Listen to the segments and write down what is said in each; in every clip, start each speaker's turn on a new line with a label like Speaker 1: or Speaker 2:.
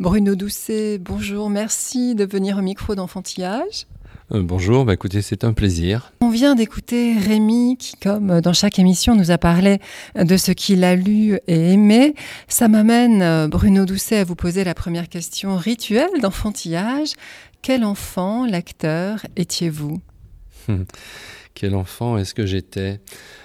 Speaker 1: Bruno Doucet, bonjour, merci de venir au micro d'enfantillage.
Speaker 2: Euh, bonjour, bah écoutez, c'est un plaisir.
Speaker 1: On vient d'écouter Rémi qui, comme dans chaque émission, nous a parlé de ce qu'il a lu et aimé. Ça m'amène, euh, Bruno Doucet, à vous poser la première question rituelle d'enfantillage. Quel enfant, l'acteur, étiez-vous?
Speaker 2: Quel enfant est-ce que j'étais?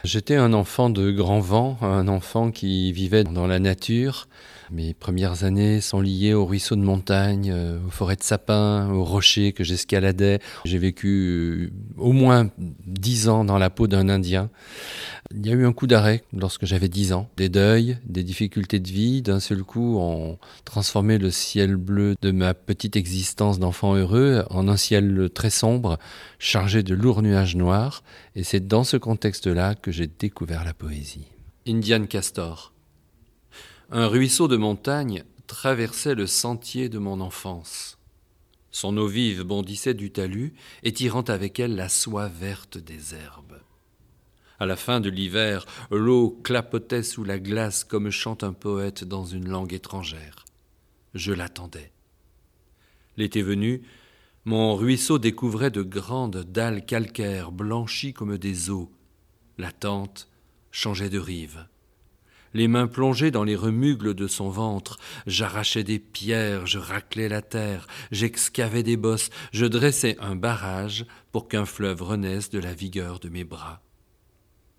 Speaker 2: J'étais un enfant de grand vent, un enfant qui vivait dans la nature, mes premières années sont liées au ruisseau de montagne, euh, aux forêts de sapins, aux rochers que j'escaladais. J'ai vécu euh, au moins dix ans dans la peau d'un Indien. Il y a eu un coup d'arrêt lorsque j'avais dix ans. Des deuils, des difficultés de vie, d'un seul coup, ont transformé le ciel bleu de ma petite existence d'enfant heureux en un ciel très sombre, chargé de lourds nuages noirs. Et c'est dans ce contexte-là que j'ai découvert la poésie. Indian Castor un ruisseau de montagne traversait le sentier de mon enfance. Son eau vive bondissait du talus, étirant avec elle la soie verte des herbes. À la fin de l'hiver, l'eau clapotait sous la glace comme chante un poète dans une langue étrangère. Je l'attendais. L'été venu, mon ruisseau découvrait de grandes dalles calcaires blanchies comme des eaux. La tente changeait de rive les mains plongées dans les remugles de son ventre. J'arrachais des pierres, je raclais la terre, j'excavais des bosses, je dressais un barrage pour qu'un fleuve renaisse de la vigueur de mes bras.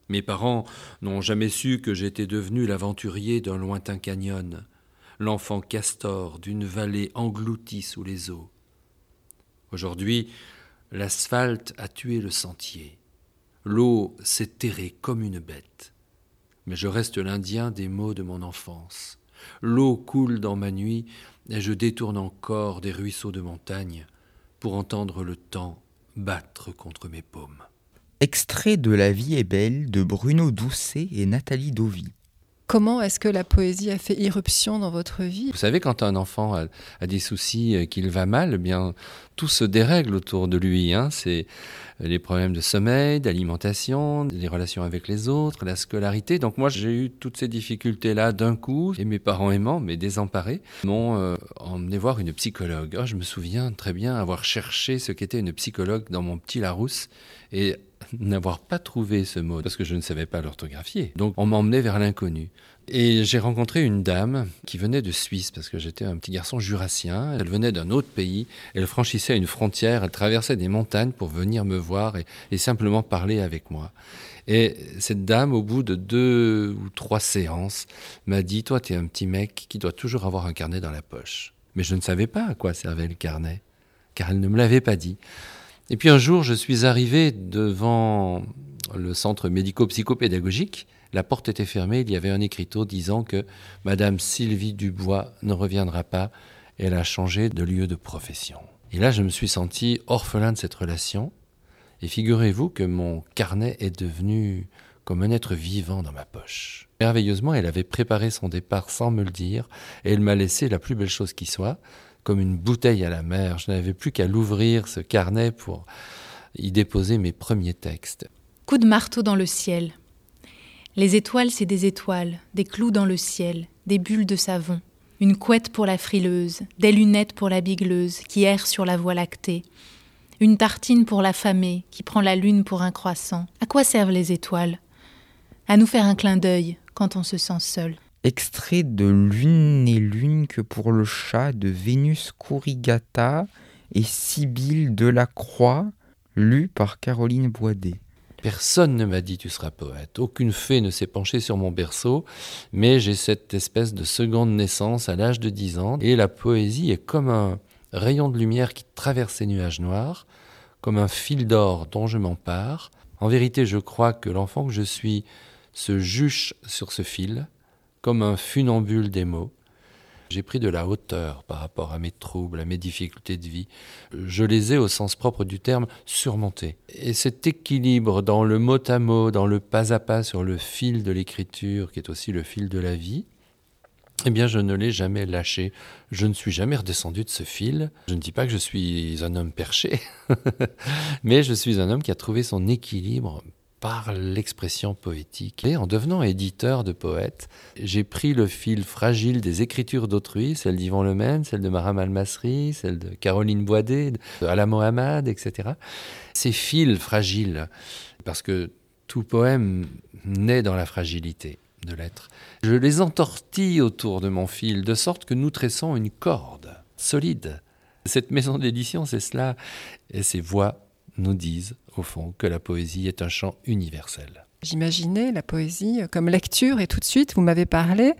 Speaker 2: Mes parents n'ont jamais su que j'étais devenu l'aventurier d'un lointain canyon, l'enfant castor d'une vallée engloutie sous les eaux. Aujourd'hui, l'asphalte a tué le sentier. L'eau s'est terrée comme une bête mais je reste l'Indien des mots de mon enfance. L'eau coule dans ma nuit, et je détourne encore des ruisseaux de montagne pour entendre le temps battre contre mes paumes.
Speaker 3: Extrait de La vie est belle de Bruno Doucet et Nathalie Dovy.
Speaker 1: Comment est-ce que la poésie a fait irruption dans votre vie?
Speaker 2: Vous savez, quand un enfant a, des soucis, euh, qu'il va mal, eh bien tout se dérègle autour de lui. Hein. C'est les problèmes de sommeil, d'alimentation, les relations avec les autres, la scolarité. Donc moi, j'ai eu toutes ces difficultés-là d'un coup, et mes parents aimants, mais désemparés, m'ont euh, emmené voir une psychologue. Oh, je me souviens très bien avoir cherché ce qu'était une psychologue dans mon petit Larousse, et n'avoir pas trouvé ce mot parce que je ne savais pas l'orthographier. Donc on m'emmenait vers l'inconnu. Et j'ai rencontré une dame qui venait de Suisse parce que j'étais un petit garçon jurassien. Elle venait d'un autre pays. Elle franchissait une frontière. Elle traversait des montagnes pour venir me voir et, simplement parler avec moi. Et cette dame, au bout de deux ou trois séances, m'a dit Toi, tu es un petit mec qui doit toujours avoir un carnet dans la poche. Mais je ne savais pas à quoi servait le carnet, car elle ne me l'avait pas dit. Et puis un jour, je suis arrivé devant le centre médico-psychopédagogique. La porte était fermée, il y avait un écriteau disant que Madame Sylvie Dubois ne reviendra pas, elle a changé de lieu de profession. Et là, je me suis senti orphelin de cette relation. Et figurez-vous que mon carnet est devenu comme un être vivant dans ma poche. Merveilleusement, elle avait préparé son départ sans me le dire, et elle m'a laissé la plus belle chose qui soit, comme une bouteille à la mer. Je n'avais plus qu'à l'ouvrir, ce carnet, pour y déposer mes premiers textes.
Speaker 4: Coup de marteau dans le ciel. Les étoiles, c'est des étoiles, des clous dans le ciel, des bulles de savon, une couette pour la frileuse, des lunettes pour la bigleuse qui erre sur la voie lactée, une tartine pour l'affamée qui prend la lune pour un croissant. À quoi servent les étoiles? À nous faire un clin d'œil quand on se sent seul.
Speaker 3: Extrait de Lune et Lune que pour le chat de Vénus Corrigata et Sibylle Delacroix, lu par Caroline Boidet.
Speaker 2: Personne ne m'a dit tu seras poète. Aucune fée ne s'est penchée sur mon berceau, mais j'ai cette espèce de seconde naissance à l'âge de 10 ans. Et la poésie est comme un rayon de lumière qui traverse ces nuages noirs, comme un fil d'or dont je m'empare. En vérité, je crois que l'enfant que je suis se juche sur ce fil, comme un funambule des mots. J'ai pris de la hauteur par rapport à mes troubles, à mes difficultés de vie. Je les ai, au sens propre du terme, surmontés. Et cet équilibre dans le mot à mot, dans le pas à pas sur le fil de l'écriture, qui est aussi le fil de la vie, eh bien, je ne l'ai jamais lâché. Je ne suis jamais redescendu de ce fil. Je ne dis pas que je suis un homme perché, mais je suis un homme qui a trouvé son équilibre par l'expression poétique. Et en devenant éditeur de poètes, j'ai pris le fil fragile des écritures d'autrui, celle d'Yvon Lemaine, celle de Maram Almasri, celle de Caroline Boidet, de Ala Mohamed, etc. Ces fils fragiles, parce que tout poème naît dans la fragilité de l'être. Je les entortille autour de mon fil, de sorte que nous tressons une corde solide. Cette maison d'édition, c'est cela, et ces voix nous disent, au fond, que la poésie est un chant universel.
Speaker 1: J'imaginais la poésie comme lecture et tout de suite, vous m'avez parlé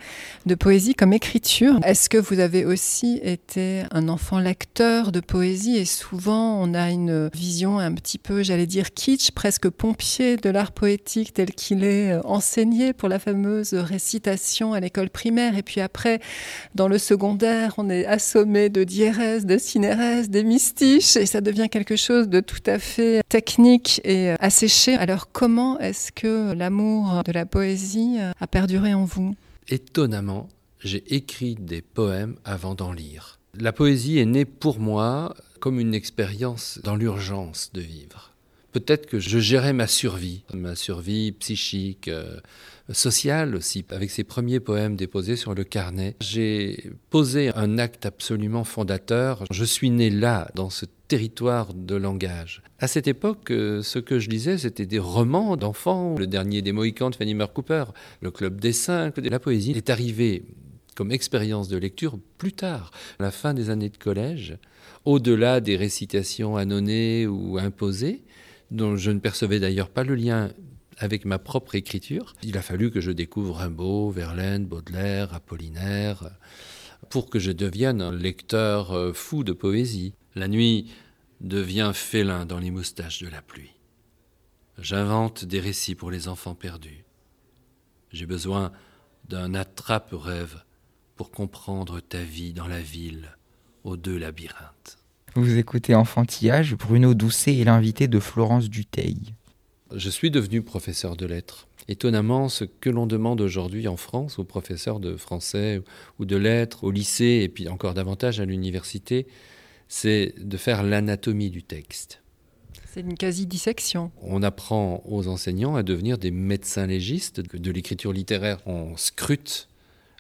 Speaker 1: de poésie comme écriture. Est-ce que vous avez aussi été un enfant lecteur de poésie Et souvent, on a une vision un petit peu, j'allais dire, kitsch, presque pompier de l'art poétique tel qu'il est enseigné pour la fameuse récitation à l'école primaire. Et puis après, dans le secondaire, on est assommé de diérèse, de cinérèse, des mystiches, et ça devient quelque chose de tout à fait technique et asséché. Alors comment est-ce que l'amour de la poésie euh, a perduré en vous
Speaker 2: Étonnamment, j'ai écrit des poèmes avant d'en lire. La poésie est née pour moi comme une expérience dans l'urgence de vivre. Peut-être que je gérais ma survie, ma survie psychique, euh, sociale aussi, avec ces premiers poèmes déposés sur le carnet. J'ai posé un acte absolument fondateur. Je suis né là, dans ce territoire de langage. À cette époque, euh, ce que je lisais, c'était des romans d'enfants, le dernier des Mohicans de Fanny Mer Cooper, le Club des Cinq, la poésie est arrivée comme expérience de lecture plus tard, à la fin des années de collège, au-delà des récitations annonnées ou imposées, dont je ne percevais d'ailleurs pas le lien avec ma propre écriture. Il a fallu que je découvre Rimbaud, Verlaine, Baudelaire, Apollinaire, pour que je devienne un lecteur euh, fou de poésie. La nuit devient félin dans les moustaches de la pluie. J'invente des récits pour les enfants perdus. J'ai besoin d'un attrape-rêve pour comprendre ta vie dans la ville aux deux labyrinthes.
Speaker 3: Vous écoutez Enfantillage, Bruno Doucet est l'invité de Florence Duteil.
Speaker 2: Je suis devenu professeur de lettres. Étonnamment, ce que l'on demande aujourd'hui en France aux professeurs de français ou de lettres, au lycée et puis encore davantage à l'université, c'est de faire l'anatomie du texte.
Speaker 1: C'est une quasi-dissection.
Speaker 2: On apprend aux enseignants à devenir des médecins légistes de l'écriture littéraire. On scrute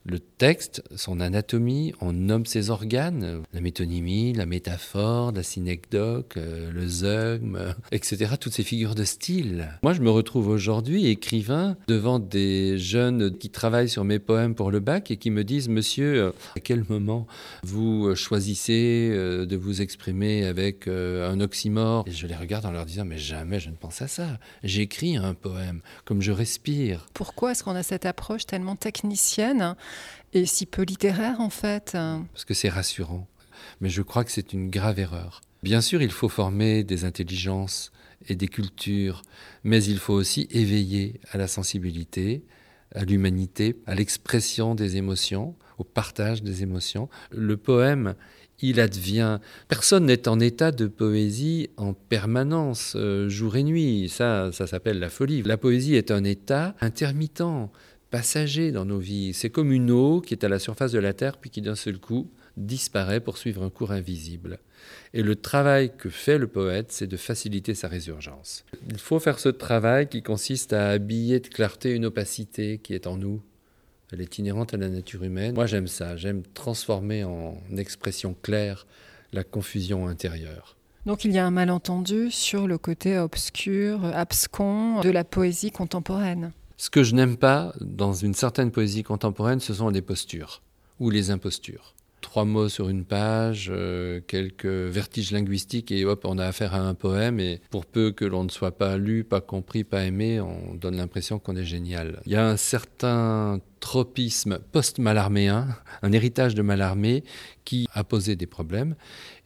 Speaker 2: le texte, son anatomie, on nomme ses organes, la métonymie, la métaphore, la synecdoque, euh, le zeugme, etc., toutes ces figures de style. Moi, je me retrouve aujourd'hui écrivain devant des jeunes qui travaillent sur mes poèmes pour le bac et qui me disent, monsieur, euh, à quel moment vous choisissez euh, de vous exprimer avec un oxymore? Et je les regarde en leur disant, mais jamais je ne pense à ça. J'écris un poème, comme je respire.
Speaker 1: Pourquoi est-ce qu'on a cette approche tellement technicienne et si peu littéraire en fait.
Speaker 2: Parce que c'est rassurant. Mais je crois que c'est une grave erreur. Bien sûr, il faut former des intelligences et des cultures, mais il faut aussi éveiller à la sensibilité, à l'humanité, à l'expression des émotions, au partage des émotions. Le poème, il advient. Personne n'est en état de poésie en permanence, euh, jour et nuit. Ça, ça s'appelle la folie. La poésie est un état intermittent passager dans nos vies. C'est comme une eau qui est à la surface de la Terre, puis qui d'un seul coup disparaît pour suivre un cours invisible. Et le travail que fait le poète, c'est de faciliter sa résurgence. Il faut faire ce travail qui consiste à habiller de clarté une opacité qui est en nous. Elle est inhérente à la nature humaine. Moi j'aime ça, j'aime transformer en expression claire la confusion intérieure.
Speaker 1: Donc il y a un malentendu sur le côté obscur, abscon de la poésie contemporaine.
Speaker 2: Ce que je n'aime pas dans une certaine poésie contemporaine, ce sont les postures ou les impostures. Trois mots sur une page, euh, quelques vertiges linguistiques et hop, on a affaire à un poème et pour peu que l'on ne soit pas lu, pas compris, pas aimé, on donne l'impression qu'on est génial. Il y a un certain tropisme post-malarméen, un héritage de Malarmé qui a posé des problèmes.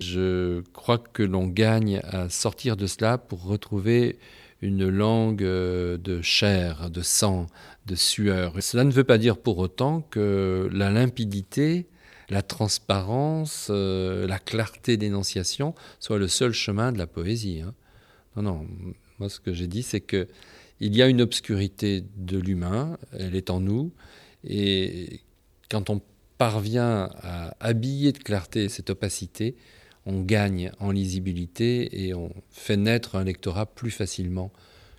Speaker 2: Je crois que l'on gagne à sortir de cela pour retrouver une langue euh, de chair, de sang, de sueur. Cela ne veut pas dire pour autant que la limpidité, la transparence, euh, la clarté d'énonciation soit le seul chemin de la poésie. Hein. Non, non. Moi, ce que j'ai dit, c'est que il y a une obscurité de l'humain, elle est en nous, et quand on parvient à habiller de clarté cette opacité, on gagne en lisibilité et on fait naître un lectorat plus facilement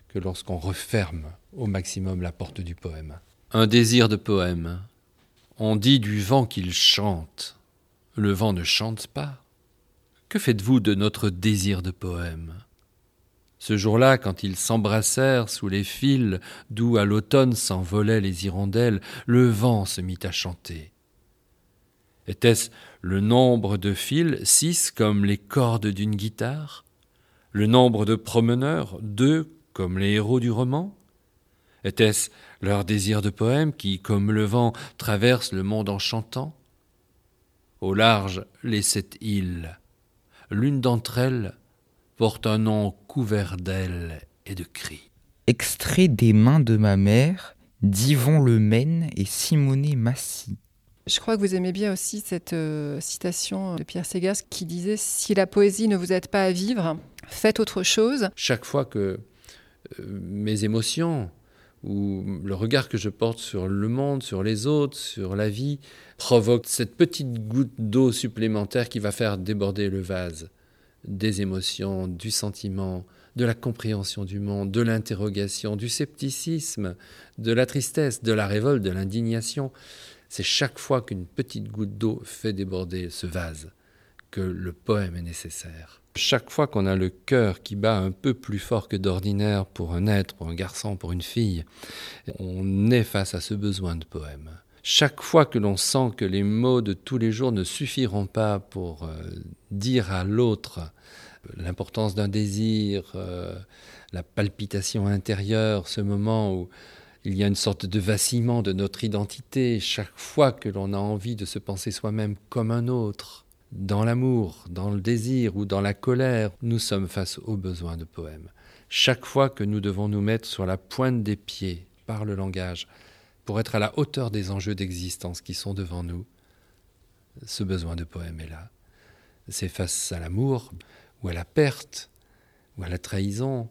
Speaker 2: que lorsqu'on referme au maximum la porte du poème. Un désir de poème. On dit du vent qu'il chante. Le vent ne chante pas. Que faites-vous de notre désir de poème? Ce jour-là, quand ils s'embrassèrent sous les fils d'où à l'automne s'envolaient les hirondelles, le vent se mit à chanter. Était-ce le nombre de fils, six comme les cordes d'une guitare? Le nombre de promeneurs, deux comme les héros du roman? Était-ce leur désir de poème qui, comme le vent, traverse le monde en chantant? Au large, les sept îles. L'une d'entre elles porte un nom couvert d'ailes et de cris.
Speaker 3: Extrait des mains de ma mère, d'Yvon Le Maine et Simonet Massy.
Speaker 1: Je crois que vous aimez bien aussi cette euh, citation de Pierre Ségas qui disait Si la poésie ne vous aide pas à vivre, faites autre chose.
Speaker 2: Chaque fois que euh, mes émotions ou le regard que je porte sur le monde, sur les autres, sur la vie, provoque cette petite goutte d'eau supplémentaire qui va faire déborder le vase des émotions, du sentiment, de la compréhension du monde, de l'interrogation, du scepticisme, de la tristesse, de la révolte, de l'indignation. C'est chaque fois qu'une petite goutte d'eau fait déborder ce vase que le poème est nécessaire. Chaque fois qu'on a le cœur qui bat un peu plus fort que d'ordinaire pour un être, pour un garçon, pour une fille, on est face à ce besoin de poème. Chaque fois que l'on sent que les mots de tous les jours ne suffiront pas pour euh, dire à l'autre l'importance d'un désir, euh, la palpitation intérieure, ce moment où il y a une sorte de vacillement de notre identité, chaque fois que l'on a envie de se penser soi-même comme un autre, dans l'amour, dans le désir ou dans la colère, nous sommes face au besoin de poème. Chaque fois que nous devons nous mettre sur la pointe des pieds par le langage pour être à la hauteur des enjeux d'existence qui sont devant nous, ce besoin de poème est là. C'est face à l'amour ou à la perte ou à la trahison,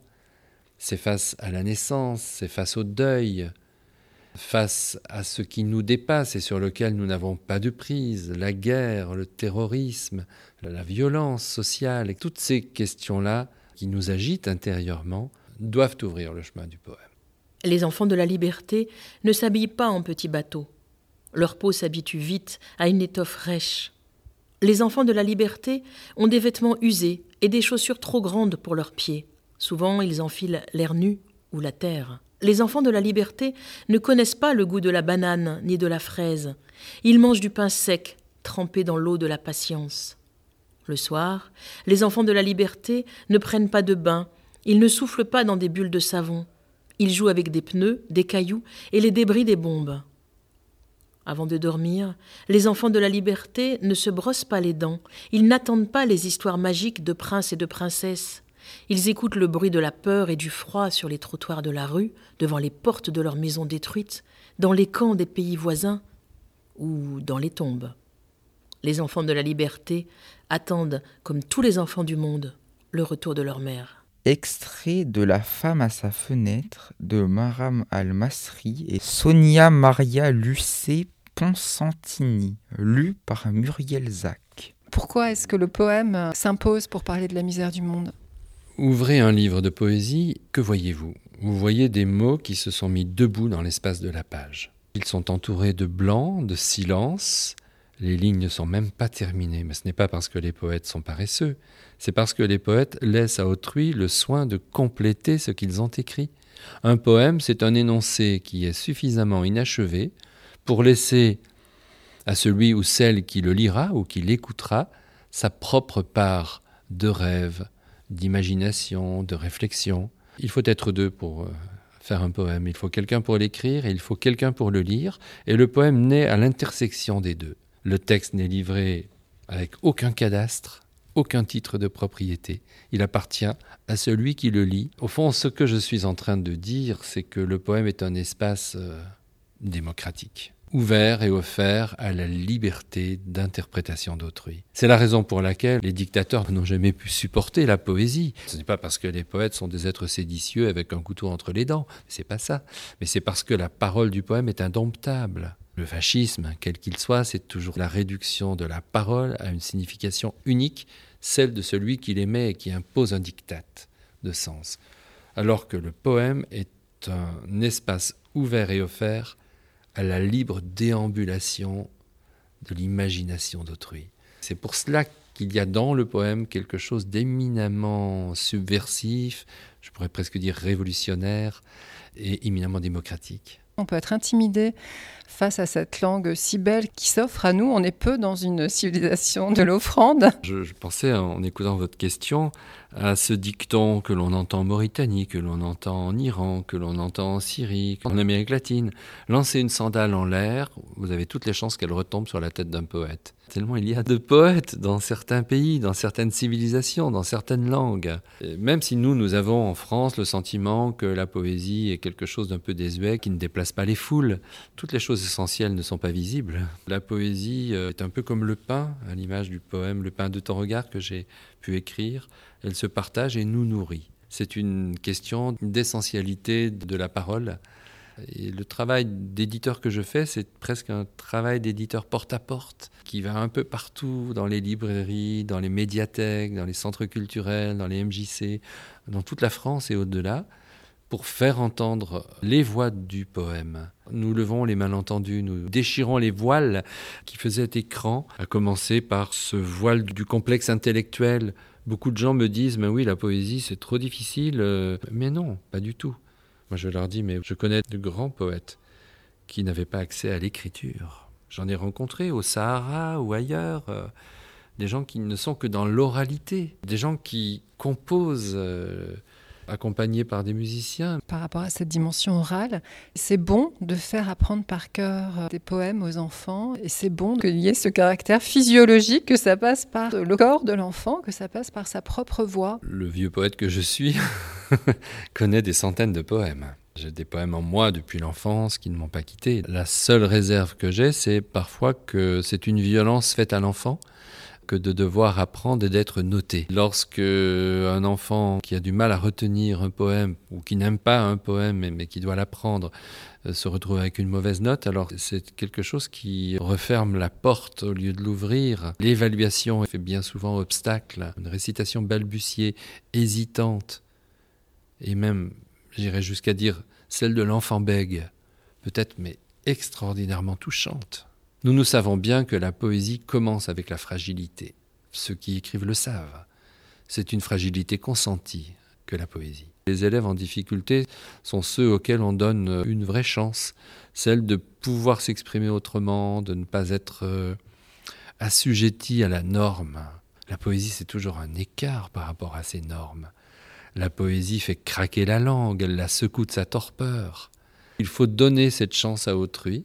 Speaker 2: c'est face à la naissance, c'est face au deuil, face à ce qui nous dépasse et sur lequel nous n'avons pas de prise, la guerre, le terrorisme, la violence sociale, et toutes ces questions-là qui nous agitent intérieurement doivent ouvrir le chemin du poème.
Speaker 5: Les enfants de la liberté ne s'habillent pas en petits bateaux. Leur peau s'habitue vite à une étoffe rêche. Les enfants de la liberté ont des vêtements usés et des chaussures trop grandes pour leurs pieds. Souvent, ils enfilent l'air nu ou la terre. Les enfants de la liberté ne connaissent pas le goût de la banane ni de la fraise. Ils mangent du pain sec, trempé dans l'eau de la patience. Le soir, les enfants de la liberté ne prennent pas de bain, ils ne soufflent pas dans des bulles de savon. Ils jouent avec des pneus, des cailloux et les débris des bombes. Avant de dormir, les enfants de la liberté ne se brossent pas les dents, ils n'attendent pas les histoires magiques de princes et de princesses. Ils écoutent le bruit de la peur et du froid sur les trottoirs de la rue, devant les portes de leurs maisons détruites, dans les camps des pays voisins ou dans les tombes. Les enfants de la liberté attendent, comme tous les enfants du monde, le retour de leur mère.
Speaker 3: Extrait de La femme à sa fenêtre de Maram Al-Masri et Sonia Maria Lucé Ponsantini, lu par Muriel Zac.
Speaker 1: Pourquoi est-ce que le poème s'impose pour parler de la misère du monde?
Speaker 2: Ouvrez un livre de poésie, que voyez-vous? Vous voyez des mots qui se sont mis debout dans l'espace de la page. Ils sont entourés de blanc, de silence, les lignes ne sont même pas terminées, mais ce n'est pas parce que les poètes sont paresseux, c'est parce que les poètes laissent à autrui le soin de compléter ce qu'ils ont écrit. Un poème, c'est un énoncé qui est suffisamment inachevé pour laisser à celui ou celle qui le lira ou qui l'écoutera sa propre part de rêve, d'imagination, de réflexion. Il faut être deux pour euh, faire un poème. Il faut quelqu'un pour l'écrire et il faut quelqu'un pour le lire. Et le poème naît à l'intersection des deux. Le texte n'est livré avec aucun cadastre, aucun titre de propriété. Il appartient à celui qui le lit. Au fond, ce que je suis en train de dire, c'est que le poème est un espace euh, démocratique ouvert et offert à la liberté d'interprétation d'autrui. C'est la raison pour laquelle les dictateurs n'ont jamais pu supporter la poésie. Ce n'est pas parce que les poètes sont des êtres séditieux avec un couteau entre les dents, c'est pas ça, mais c'est parce que la parole du poème est indomptable. Le fascisme, quel qu'il soit, c'est toujours la réduction de la parole à une signification unique, celle de celui qui l'émet et qui impose un diktat de sens. alors que le poème est un espace ouvert et offert à la libre déambulation de l'imagination d'autrui. C'est pour cela qu'il y a dans le poème quelque chose d'éminemment subversif, je pourrais presque dire révolutionnaire et éminemment démocratique.
Speaker 1: On peut être intimidé face à cette langue si belle qui s'offre à nous. On est peu dans une civilisation de l'offrande.
Speaker 2: Je, pensais, en écoutant votre question, à ce dicton que l'on entend en Mauritanie, que l'on entend en Iran, que l'on entend en Syrie, en Amérique latine. Lancer une sandale en l'air, vous avez toutes les chances qu'elle retombe sur la tête d'un poète. Tellement il y a de poètes dans certains pays, dans certaines civilisations, dans certaines langues. même si nous, nous avons en France le sentiment que la poésie est quelque chose d'un peu désuet, qui ne déplace pas les foules, toutes les choses essentielles ne sont pas visibles. La poésie euh, est un peu comme le pain, à l'image du poème Le pain de ton regard que j'ai pu écrire. Elle se partage et nous nourrit. C'est une question d'essentialité de la parole. Et le travail d'éditeur que je fais, c'est presque un travail d'éditeur porte-à-porte, qui va un peu partout, dans les librairies, dans les médiathèques, dans les centres culturels, dans les MJC, dans toute la France et au-delà, pour faire entendre les voix du poème. Nous levons les malentendus, nous déchirons les voiles qui faisaient écran, à commencer par ce voile du complexe intellectuel Beaucoup de gens me disent, mais oui, la poésie, c'est trop difficile. Euh, mais non, pas du tout. Moi, je leur dis, mais je connais de grands poètes qui n'avaient pas accès à l'écriture. J'en ai rencontré au Sahara ou ailleurs, euh, des gens qui ne sont que dans l'oralité, des gens qui composent euh, accompagné par des musiciens.
Speaker 1: Par rapport à cette dimension orale, c'est bon de faire apprendre par cœur euh, des poèmes aux enfants et c'est bon qu'il y ait ce caractère physiologique, que ça passe par le corps de l'enfant, que ça passe par sa propre voix.
Speaker 2: Le vieux poète que je suis connaît des centaines de poèmes. J'ai des poèmes en moi depuis l'enfance qui ne m'ont pas quitté. La seule réserve que j'ai, c'est parfois que c'est une violence faite à l'enfant que de devoir apprendre et d'être noté. Lorsque un enfant qui a du mal à retenir un poème ou qui n'aime pas un poème mais, qui doit l'apprendre euh, se retrouve avec une mauvaise note, alors c'est quelque chose qui referme la porte au lieu de l'ouvrir. L'évaluation fait bien souvent obstacle. Une récitation balbutiée, hésitante, et même, j'irais jusqu'à dire, celle de l'enfant bègue, peut-être mais extraordinairement touchante. Nous nous savons bien que la poésie commence avec la fragilité. Ceux qui écrivent le savent. C'est une fragilité consentie que la poésie. Les élèves en difficulté sont ceux auxquels on donne une vraie chance, celle de pouvoir s'exprimer autrement, de ne pas être euh, assujetti à la norme. La poésie, c'est toujours un écart par rapport à ces normes. La poésie fait craquer la langue, elle la secoue de sa torpeur. Il faut donner cette chance à autrui,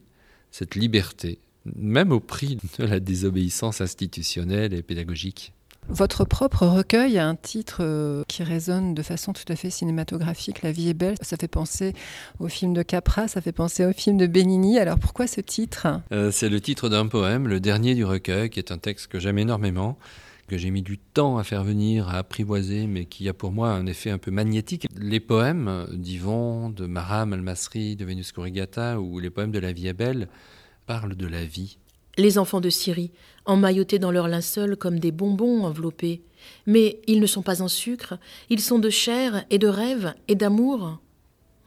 Speaker 2: cette liberté, même au prix de la désobéissance institutionnelle et pédagogique.
Speaker 1: Votre propre recueil a un titre euh, qui résonne de façon tout à fait cinématographique, La vie est belle. Ça fait penser au film de Capra, ça fait penser au film de Benigni. Alors pourquoi ce titre?
Speaker 2: Euh, C'est le titre d'un poème, le dernier du recueil, qui est un texte que j'aime énormément, que j'ai mis du temps à faire venir, à apprivoiser, mais qui a pour moi un effet un peu magnétique. Les poèmes d'Yvon, de Maram Almasri, de Vénus Corrigata, ou les poèmes de La vie est belle, parle de la vie.
Speaker 5: Les enfants de Syrie, emmaillotés dans leur linceul comme des bonbons enveloppés. Mais ils ne sont pas en sucre, ils sont de chair et de rêve et d'amour.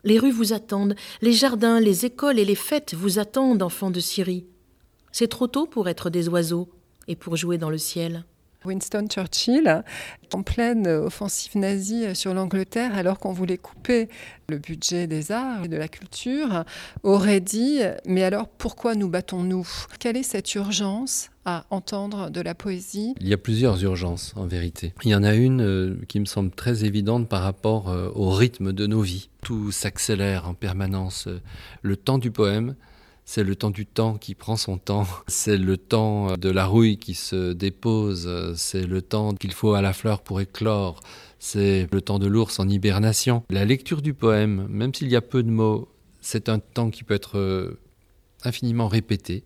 Speaker 5: Les rues vous attendent, les jardins, les écoles et les fêtes vous attendent, enfants de Syrie. C'est trop tôt pour être des oiseaux et pour jouer dans le ciel.
Speaker 1: Winston Churchill, en pleine offensive nazie sur l'Angleterre, alors qu'on voulait couper le budget des arts et de la culture, aurait dit Mais alors pourquoi nous battons-nous? Quelle est cette urgence à entendre de la poésie?
Speaker 2: Il y a plusieurs urgences en vérité. Il y en a une euh, qui me semble très évidente par rapport euh, au rythme de nos vies. Tout s'accélère en permanence. Le temps du poème, c'est le temps du temps qui prend son temps, c'est le temps de la rouille qui se dépose, c'est le temps qu'il faut à la fleur pour éclore, c'est le temps de l'ours en hibernation. La lecture du poème, même s'il y a peu de mots, c'est un temps qui peut être euh, infiniment répété,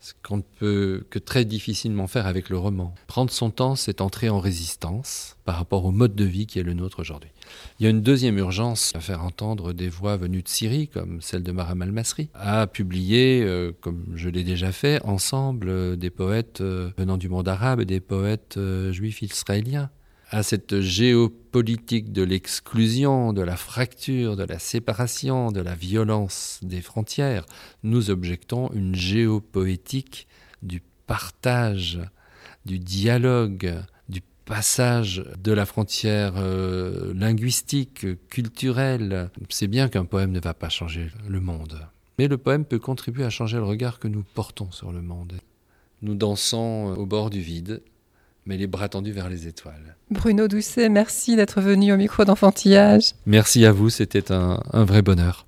Speaker 2: ce qu'on ne peut que très difficilement faire avec le roman. Prendre son temps, c'est entrer en résistance par rapport au mode de vie qui est le nôtre aujourd'hui. Il y a une deuxième urgence à faire entendre des voix venues de Syrie, comme celle de Maram al-Masri, à publier, euh, comme je l'ai déjà fait, ensemble euh, des poètes euh, venant du monde arabe et des poètes juifs israéliens. À cette géopolitique de l'exclusion, de la fracture, de la séparation, de la violence des frontières, nous objectons une géopoétique du partage, du dialogue, passage de la frontière euh, linguistique, culturelle. C'est bien qu'un poème ne va pas changer le monde, mais le poème peut contribuer à changer le regard que nous portons sur le monde. Nous dansons au bord du vide, mais les bras tendus vers les étoiles.
Speaker 1: Bruno Doucet, merci d'être venu au micro d'enfantillage.
Speaker 2: Merci à vous, c'était un, un vrai bonheur.